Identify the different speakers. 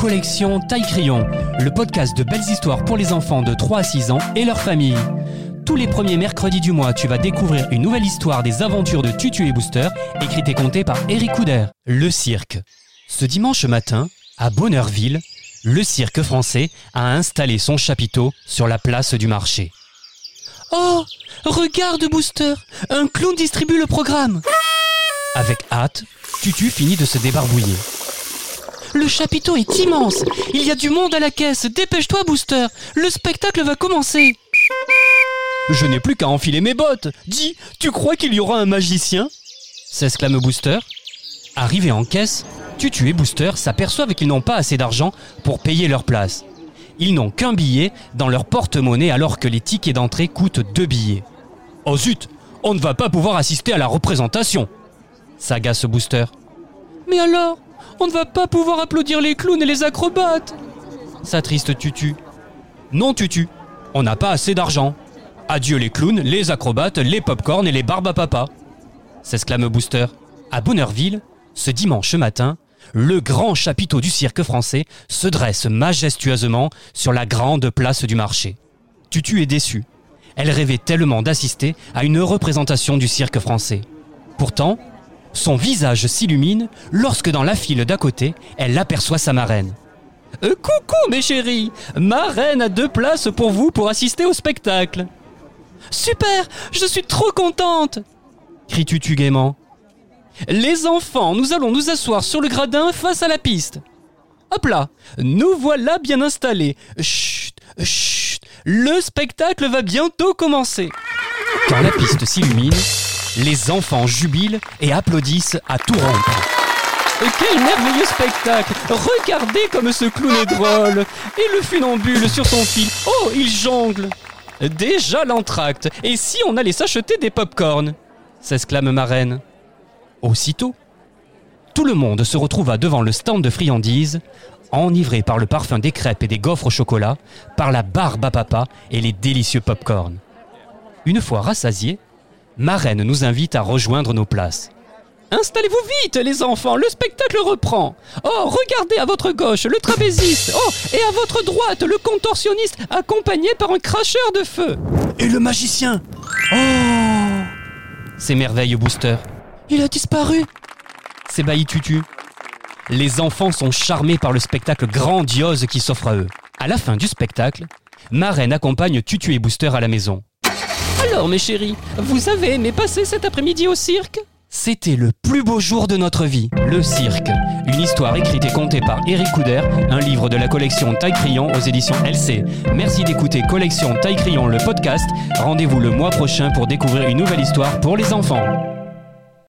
Speaker 1: collection Taille Crayon, le podcast de belles histoires pour les enfants de 3 à 6 ans et leurs familles. Tous les premiers mercredis du mois, tu vas découvrir une nouvelle histoire des aventures de Tutu et Booster, écrite et contée par Eric Couder. Le cirque. Ce dimanche matin, à Bonneurville, le cirque français a installé son chapiteau sur la place du marché. Oh Regarde, Booster Un clown distribue le programme Avec hâte, Tutu finit de se débarbouiller. Le chapiteau est immense Il y a du monde à la caisse Dépêche-toi, Booster Le spectacle va commencer Je n'ai plus qu'à enfiler mes bottes Dis, tu crois qu'il y aura un magicien? S'exclame Booster. Arrivés en caisse, Tutu et Booster s'aperçoivent qu'ils n'ont pas assez d'argent pour payer leur place. Ils n'ont qu'un billet dans leur porte-monnaie alors que les tickets d'entrée coûtent deux billets. Oh zut On ne va pas pouvoir assister à la représentation s'agace Booster. Mais alors On ne va pas pouvoir applaudir les clowns et les acrobates s'attriste Tutu. Non Tutu, on n'a pas assez d'argent. Adieu les clowns, les acrobates, les pop-corn et les barbes à papa s'exclame Booster. À Bonneurville, ce dimanche matin, le grand chapiteau du cirque français se dresse majestueusement sur la grande place du marché. Tutu est déçue. Elle rêvait tellement d'assister à une représentation du cirque français. Pourtant, son visage s'illumine lorsque dans la file d'à côté, elle aperçoit sa marraine. Euh, coucou mes chéris Ma reine a deux places pour vous pour assister au spectacle. Super Je suis trop contente crie Tutu gaiement. Les enfants, nous allons nous asseoir sur le gradin face à la piste. Hop là, nous voilà bien installés. Chut, chut, le spectacle va bientôt commencer. Quand la piste s'illumine, les enfants jubilent et applaudissent à tout rompre. Quel merveilleux spectacle Regardez comme ce clown est drôle Et le funambule sur son fil, oh, il jongle Déjà l'entracte, et si on allait s'acheter des pop-corn s'exclame ma reine. Aussitôt, tout le monde se retrouva devant le stand de friandises, enivré par le parfum des crêpes et des gaufres au chocolat, par la barbe à papa et les délicieux pop-corn. Une fois rassasiés, ma reine nous invite à rejoindre nos places. Installez-vous vite, les enfants, le spectacle reprend. Oh, regardez à votre gauche le trapéziste. Oh, et à votre droite le contorsionniste accompagné par un cracheur de feu. Et le magicien Oh S'émerveille Booster. Il a disparu S'ébahit Tutu. Les enfants sont charmés par le spectacle grandiose qui s'offre à eux. À la fin du spectacle, ma reine accompagne Tutu et Booster à la maison. Alors mes chéris, vous avez aimé passer cet après-midi au cirque c'était le plus beau jour de notre vie, le cirque. Une histoire écrite et contée par Eric Couder, un livre de la collection Taille Crayon aux éditions LC. Merci d'écouter Collection Taille Crayon le podcast. Rendez-vous le mois prochain pour découvrir une nouvelle histoire pour les enfants.